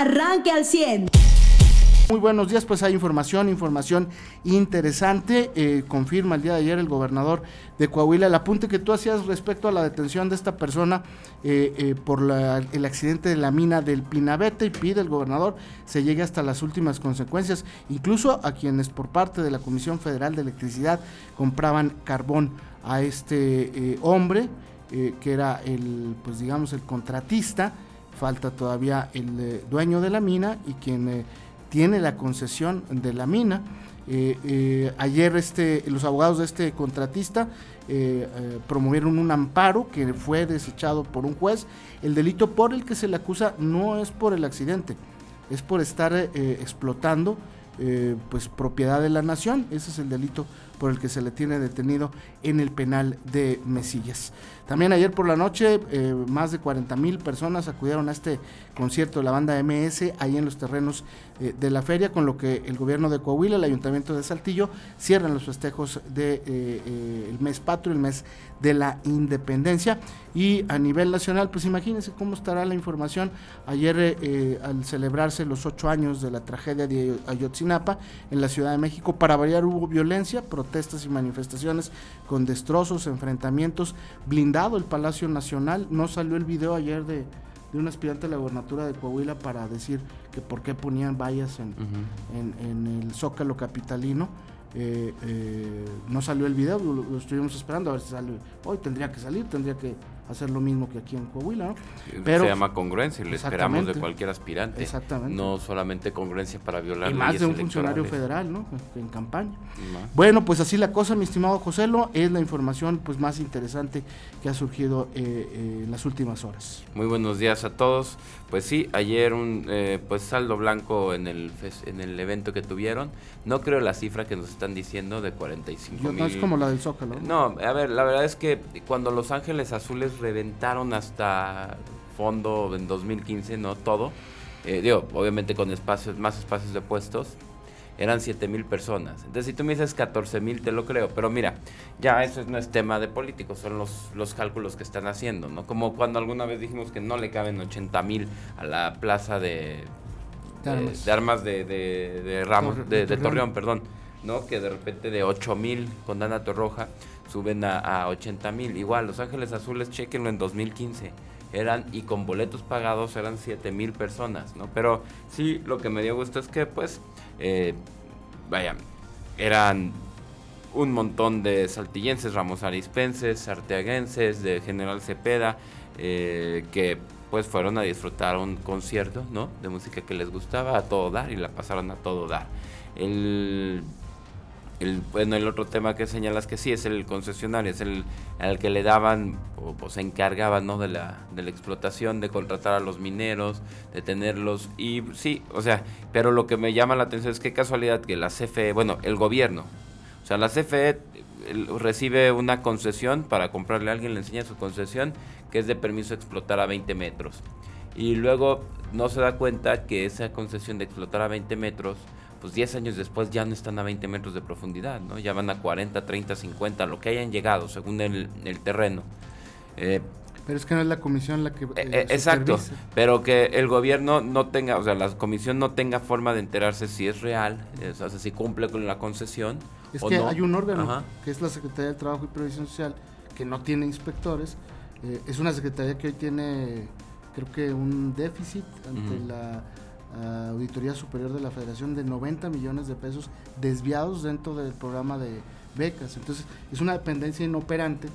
arranque al 100. Muy buenos días, pues hay información, información interesante. Eh, confirma el día de ayer el gobernador de Coahuila el apunte que tú hacías respecto a la detención de esta persona eh, eh, por el accidente de la mina del Pinabete y pide el gobernador se llegue hasta las últimas consecuencias, incluso a quienes por parte de la Comisión Federal de Electricidad compraban carbón a este hombre que era el, pues digamos, el contratista. Falta todavía el dueño de la mina y quien tiene la concesión de la mina. Eh, eh, ayer este, los abogados de este contratista eh, promovieron un amparo que fue desechado por un juez. El delito por el que se le acusa no es por el accidente, es por estar explotando pues propiedad de la nación. Ese es el delito por el que se le tiene detenido en el penal de Mesillas. También ayer por la noche más de 40 mil personas acudieron a este concierto de la banda MS ahí en los terrenos eh, de la feria, con lo que el gobierno de Coahuila, el ayuntamiento de Saltillo, cierran los festejos del de, eh, eh, mes patrio, el mes de la independencia. Y a nivel nacional, pues imagínense cómo estará la información. Ayer, al celebrarse los ocho años de la tragedia de Ayotzinapa en la Ciudad de México, para variar hubo violencia, protestas y manifestaciones con destrozos, enfrentamientos, blindado el Palacio Nacional. No salió el video ayer de de un aspirante a la gobernatura de Coahuila para decir que por qué ponían vallas en, en, el zócalo capitalino. Eh, eh, no salió el video, lo, estuvimos esperando a ver si sale. Hoy tendría que salir, tendría que hacer lo mismo que aquí en Coahuila, ¿no? Pero, Se llama congruencia, le esperamos de cualquier aspirante. Exactamente. No solamente congruencia para violar y más de un funcionario federal, ¿no? En campaña. Bueno, pues así la cosa, mi estimado Joselo, es la información pues más interesante que ha surgido eh, eh, en las últimas horas. Muy buenos días a todos. Pues sí, ayer un eh, pues saldo blanco en el en el evento que tuvieron. No creo la cifra que nos están diciendo de 45 mil. No es como la del Zócalo. no, a ver, la verdad es que cuando Los Ángeles Azules reventaron hasta fondo en 2015, ¿no? Todo. Eh, digo, obviamente con espacios, más espacios de puestos, eran 7 mil personas. Entonces, si tú me dices 14 mil, te lo creo. Pero mira, ya eso no es tema de políticos, son los, los cálculos que están haciendo, ¿no? Como cuando alguna vez dijimos que no le caben 80 mil a la plaza de, de, armas de, de, Ramos, de, Torreón. perdón, ¿no? Que de repente de 8 mil con Dana Torroja suben a, a 80 mil. Igual, Los Ángeles Azules, chequenlo en 2015. Eran, y con boletos pagados eran 7 mil personas, ¿no? Pero sí, lo que me dio gusto es que, pues, eh, vaya, eran un montón de saltillenses, ramos arispenses, arteaguenses, de General Cepeda, eh, que pues fueron a disfrutar un concierto, ¿no? De música que les gustaba a todo dar y la pasaron a todo dar. El bueno, el otro tema que señalas que sí es el concesionario, es el al que le daban o, se encargaban ¿no? de, la, de la explotación, de contratar a los mineros, de tenerlos. Y sí, o sea, pero lo que me llama la atención es qué casualidad que la CFE, bueno, el gobierno, o sea, la CFE recibe una concesión para comprarle a alguien, le enseña su concesión, que es de permiso de explotar a 20 metros. Y luego no se da cuenta que esa concesión de explotar a 20 metros pues 10 años después ya no están a 20 metros de profundidad, ¿no? Ya van a 40, 30, 50, lo que hayan llegado según el, terreno. Eh, pero es que no es la comisión la que... Eh, eh, exacto, pero que el gobierno no tenga, o sea, la comisión no tenga forma de enterarse si es real, o sea, si cumple con la concesión. Es que hay un órgano, que es la Secretaría del Trabajo y Previsión Social, que no tiene inspectores. es una secretaría que hoy tiene, creo que, un déficit ante la Auditoría Superior de la Federación de 90 millones de pesos desviados dentro del programa de becas. Entonces, es una dependencia inoperante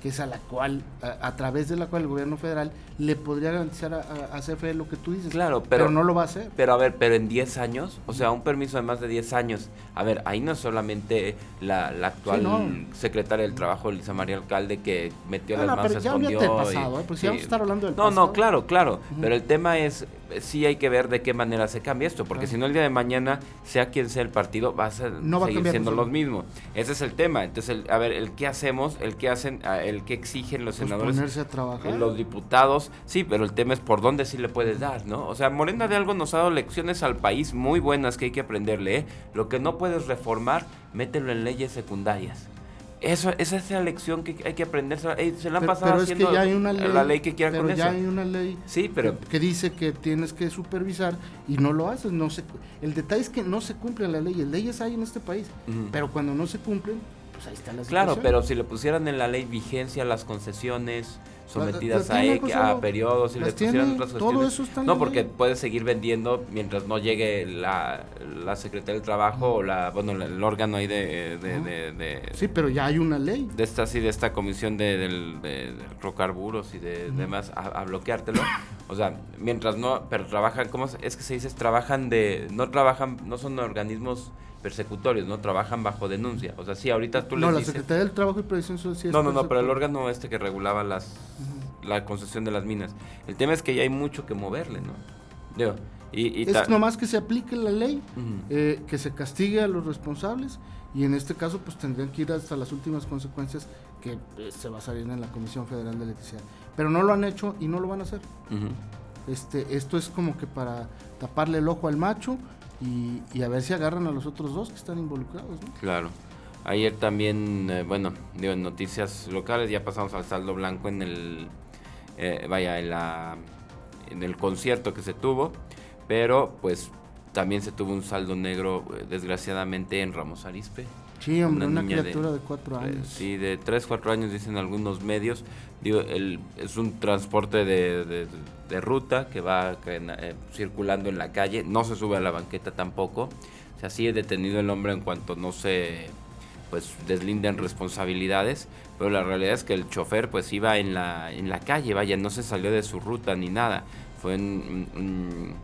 que es a la cual, a, través de la cual el gobierno federal le podría garantizar a, CFE lo que tú dices. Claro, pero, no lo va a hacer. Pero a ver, pero en 10 años, o sea, un permiso de más de 10 años. A ver, ahí no solamente la, actual secretaria del Trabajo, Elisa María Alcalde, que metió las manos, se escondió. Ya pasado, ¿eh? pues vamos a estar hablando del no, No, claro, claro. Pero el tema es, sí hay que ver de qué manera se cambia esto, porque si no el día de mañana, sea quien sea el partido, va a, ser, seguir siendo los mismos. Ese es el tema. Entonces, a ver, el qué hacemos, el qué hacen, el que exigen los pues senadores, ponerse a trabajar. los diputados, sí, pero el tema es por dónde sí le puedes dar, ¿no? O sea, Morena de algo nos ha dado lecciones al país muy buenas que hay que aprenderle, ¿eh? Lo que no puedes reformar, mételo en leyes secundarias Eso, esa es la lección que hay que aprender. se la han pasado pero haciendo es que ya hay una ley, la ley que quieran pero con ya eso. hay una ley sí, pero, que, dice que tienes que supervisar y no lo haces. No se, el detalle es que no se cumplen las leyes. Leyes hay en este país, Ujú. pero cuando no se cumplen, pues ahí está la Claro, pero si le pusieran en la ley vigencia las concesiones sometidas la a, tiene, José a periodos y las le pusieran tiene, otras todo cuestiones. eso está en no, porque ley. puedes seguir vendiendo mientras no llegue la, la Secretaría del Trabajo o la, bueno, el órgano ahí de, de, de, de- Sí, pero ya hay una ley. de esta sí de esta comisión de, del- de- de hidrocarburos y de Ujú. demás a, a bloqueártelo o sea mientras no pero trabajan cómo es que se dice trabajan de no trabajan no son organismos persecutorios no trabajan bajo denuncia. O sea sí ahorita tú no, les la dices Secretaría del Trabajo y Previsión Social. no no no pero el órgano este que regulaba las la concesión de las minas. El tema es que ya hay mucho que moverle no Digo, y, y Es nomás que se aplique la ley, eh, que se castigue a los responsables y en este caso pues tendrían que ir hasta las últimas consecuencias que eh, se basarían en la Comisión Federal de Electricidad. Pero no lo han hecho y no lo van a hacer. Este, esto es como que para taparle el ojo al macho y, y a ver si agarran a los otros dos que están involucrados. ¿no? Claro. Ayer también, eh, bueno, digo, en noticias locales ya pasamos al saldo blanco en el, eh, vaya, en, la, en el concierto que se tuvo, pero pues también se tuvo un saldo negro, eh, desgraciadamente, en Ramos Arispe. Sí, hombre, Una una, de- criatura de, cuatro años. Sí, de 3, 4 años dicen algunos medios. Digo, el, es un transporte de, de- de ruta que va eh, circulando en la calle. No se sube a la banqueta tampoco. O sea, sí es detenido el hombre en cuanto no se pues deslinden responsabilidades, pero la realidad es que el chofer pues iba en la, en la calle, vaya, no se salió de su ruta ni nada. Fue un, un-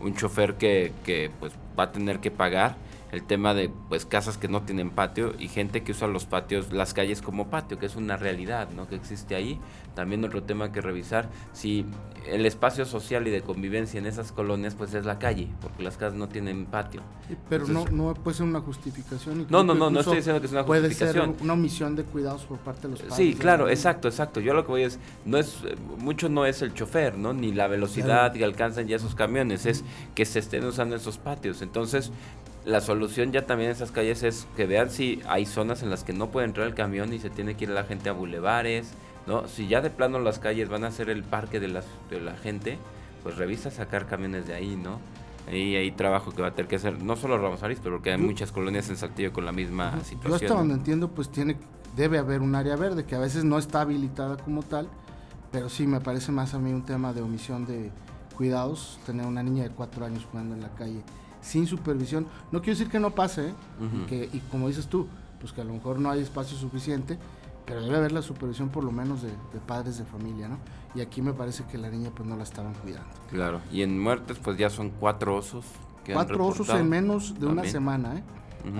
un chofer que, que pues va a tener que pagar el tema de pues casas que no tienen patio y gente que usa los patios, las calles como patio, que es una realidad, ¿no? Que existe ahí. También otro tema que revisar, si el espacio social y de convivencia en esas colonias pues es la calle, porque las casas no tienen patio. Sí, pero Entonces- no, no puede ser una justificación. y No, no, no, no estoy diciendo que es una Puede justificación. ser una omisión de cuidados por parte de los padres. Sí, claro, la- exacto, exacto. Yo lo que voy es, no es, eh, mucho no es el chofer, ¿no? Ni la velocidad que alcanzan ya esos camiones, es que se estén usando esos patios. Entonces, la solución ya también en esas calles es que vean si hay zonas en las que no puede entrar el camión y se tiene que ir la gente a bulevares, ¿no? Si ya de plano las calles van a ser el parque de, las, de la gente, pues revisa sacar camiones de ahí, ¿no? Ahí hay trabajo que va a tener que hacer, no solo Ramos Arizpe, porque hay Yo- muchas colonias en Saltillo con la misma Yo situación. hasta ¿no? donde entiendo, pues tiene, debe haber un área verde que a veces no está habilitada como tal, pero sí me parece más a mí un tema de omisión de cuidados, tener una niña de cuatro años jugando en la calle sin supervisión. No quiero decir que no pase, ¿eh? Y, que, y como dices tú, pues que a lo mejor no hay espacio suficiente, pero debe haber la supervisión por lo menos de, de padres de familia, ¿no? Y aquí me parece que la niña pues no la estaban cuidando. Claro, y en muertes pues ya son cuatro osos. Que han Cuatro osos en menos de una semana, ¿eh?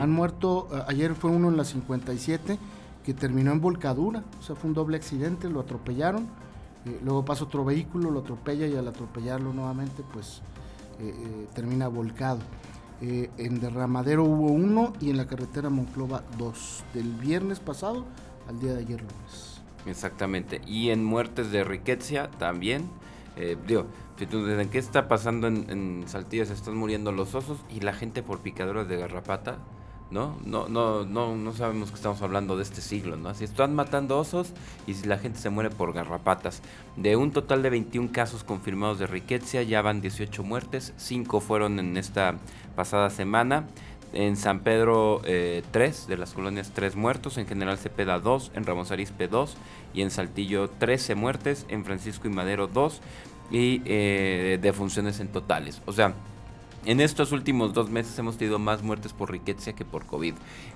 Han muerto, eh, ayer fue uno en la 57 que terminó en volcadura, o sea, fue un doble accidente, lo atropellaron, eh, luego pasa otro vehículo, lo atropella y al atropellarlo nuevamente, pues eh, eh, termina volcado. Eh, en Derramadero hubo uno y en la carretera Monclova dos, del viernes pasado al día de ayer lunes. Exactamente. Y en muertes de riqueza también. Digo, si tú dices, ¿qué está pasando en, en Saltillo? Se están muriendo los osos y la gente por picaduras de garrapata. ¿No? No, no, no, no sabemos que estamos hablando de este siglo, ¿no? Así están matando osos y si la gente se muere por garrapatas. De un total de 21 casos confirmados de riqueza, ya van 18 muertes, 5 fueron en esta pasada semana. En San Pedro 3, de las colonias 3 muertos, en General Cepeda 2, en Ramos Arizpe 2 y en Saltillo 13 muertes, en Francisco y Madero 2 y eh, defunciones en totales. O sea, en estos últimos dos meses hemos tenido más muertes por riqueza que por COVID.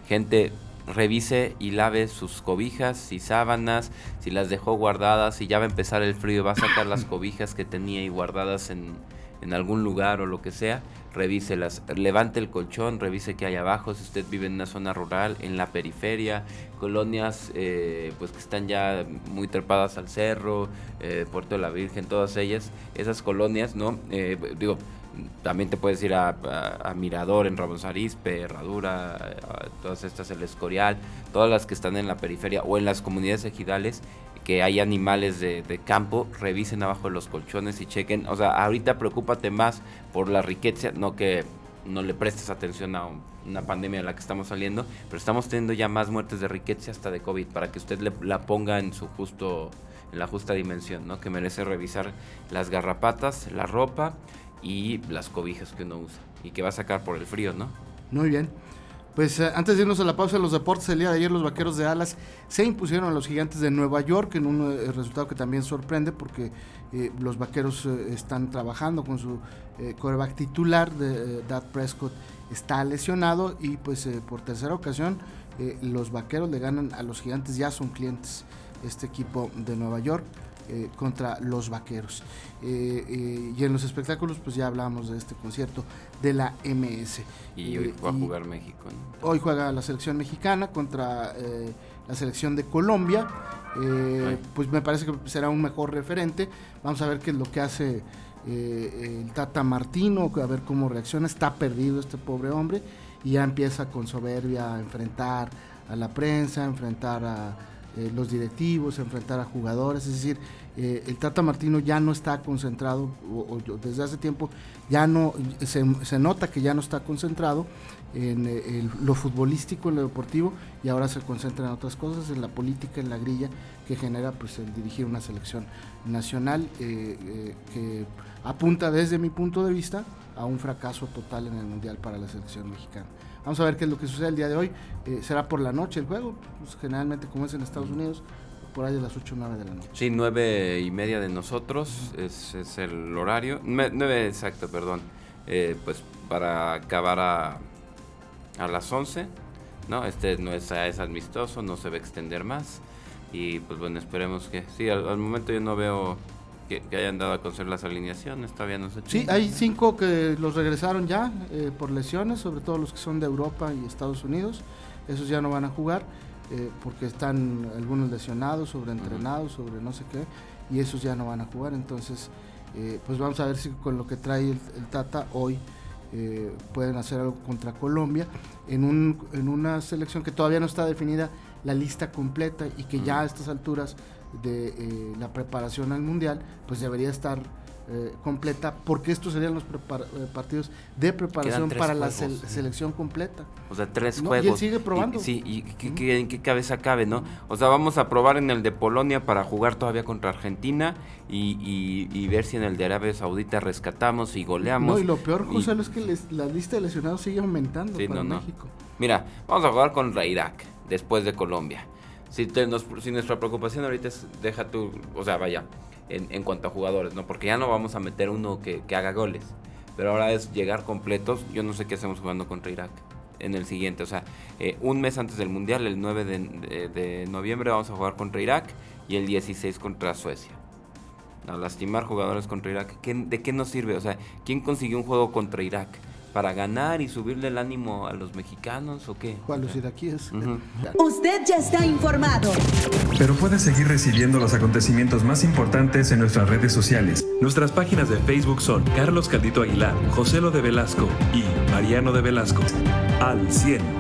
Gente, revise y lave sus cobijas y sábanas, si las dejó guardadas, si ya va a empezar el frío, va a sacar las cobijas que tenía ahí guardadas en, en algún lugar o lo que sea, revíselas, levante el colchón, revise qué hay abajo, si usted vive en una zona rural, en la periferia, colonias eh, pues que están ya muy trepadas al cerro, eh, Puerto de la Virgen, todas ellas, esas colonias, ¿no? Eh, digo, también te puedes ir a, Mirador, en Ramos Arizpe, Herradura, todas estas, el Escorial, todas las que están en la periferia o en las comunidades ejidales que hay animales de, de campo, revisen abajo de los colchones y chequen. O sea, ahorita preocúpate más por la riqueza, no que no le prestes atención a una pandemia de la que estamos saliendo, pero estamos teniendo ya más muertes de riqueza hasta de COVID para que usted le, la ponga en su justo en la justa dimensión, ¿no? Que merece revisar las garrapatas, la ropa y las cobijas que uno usa y que va a sacar por el frío, ¿no? Muy bien. Pues eh, antes de irnos a la pausa de los deportes, el día de ayer los vaqueros de Alas se impusieron a los gigantes de Nueva York en un eh, resultado que también sorprende porque eh, los vaqueros están trabajando con su coreback titular, de, Dad Prescott está lesionado y pues por tercera ocasión los vaqueros le ganan a los gigantes, ya son clientes este equipo de Nueva York. Eh, contra los vaqueros. Eh, eh, y en los espectáculos, pues ya hablamos de este concierto de la MS. Y hoy va a jugar México. Hoy juega la selección mexicana contra la selección de Colombia. pues me parece que será un mejor referente. Vamos a ver qué es lo que hace el Tata Martino, a ver cómo reacciona. Está perdido este pobre hombre y ya empieza con soberbia a enfrentar a la prensa, a enfrentar a los directivos, enfrentar a jugadores, es decir, eh, el Tata Martino ya no está concentrado, o, desde hace tiempo ya no, se, nota que ya no está concentrado en eh, lo futbolístico, en lo deportivo, y ahora se concentra en otras cosas, en la política, en la grilla que genera pues el dirigir una selección nacional eh, que apunta desde mi punto de vista a un fracaso total en el Mundial para la selección mexicana. Vamos a ver qué es lo que sucede el día de hoy. será por la noche el juego, pues, generalmente como es en Estados Unidos, por ahí de las 8 o 9 de la noche. Sí, 9 y media de nosotros es, el horario. 9 exacto, perdón. Eh, pues para acabar a, a las 11, ¿no? Este no es, es amistoso, no se va a extender más. Y pues bueno, esperemos que... Sí, al, momento yo no veo que, hayan dado a conocer las alineaciones, todavía no sé. Sí, hay cinco que los regresaron ya eh, por lesiones, sobre todo los que son de Europa y Estados Unidos. Esos ya no van a jugar. Eh, porque están algunos lesionados, sobreentrenados, sobre no sé qué, y esos ya no van a jugar. Entonces, eh, pues vamos a ver si con lo que trae el, Tata hoy eh, pueden hacer algo contra Colombia en, un, en una selección que todavía no está definida la lista completa y que ya a estas alturas de la preparación al Mundial, pues debería estar eh, completa, porque estos serían los eh, partidos de preparación para la selección completa. O sea, tres juegos. Y él sigue probando. sí, y en qué cabeza cabe, ¿no? O sea, vamos a probar en el de Polonia para jugar todavía contra Argentina y, ver si en el de Arabia Saudita rescatamos y goleamos. No, y lo peor, José, es que la lista de lesionados sigue aumentando para México. Mira, vamos a jugar contra Irak después de Colombia. Si, si nuestra preocupación ahorita es, deja tu, o sea, vaya, en, cuanto a jugadores, ¿no? Porque ya no vamos a meter uno que, haga goles. Pero ahora es llegar completos. Yo no sé qué hacemos jugando contra Irak en el siguiente. O sea, eh, un mes antes del Mundial, el 9 de, noviembre, vamos a jugar contra Irak y el 16 contra Suecia. A lastimar jugadores contra Irak. ¿De qué nos sirve? O sea, ¿quién consiguió un juego contra Irak? Para ganar y subirle el ánimo a los mexicanos o qué? ¿Cuál los iraquíes? Usted ya está informado. Pero puede seguir recibiendo los acontecimientos más importantes en nuestras redes sociales. Nuestras páginas de Facebook son Carlos Caldito Aguilar, José Lo de Velasco y Mariano de Velasco. Al 100.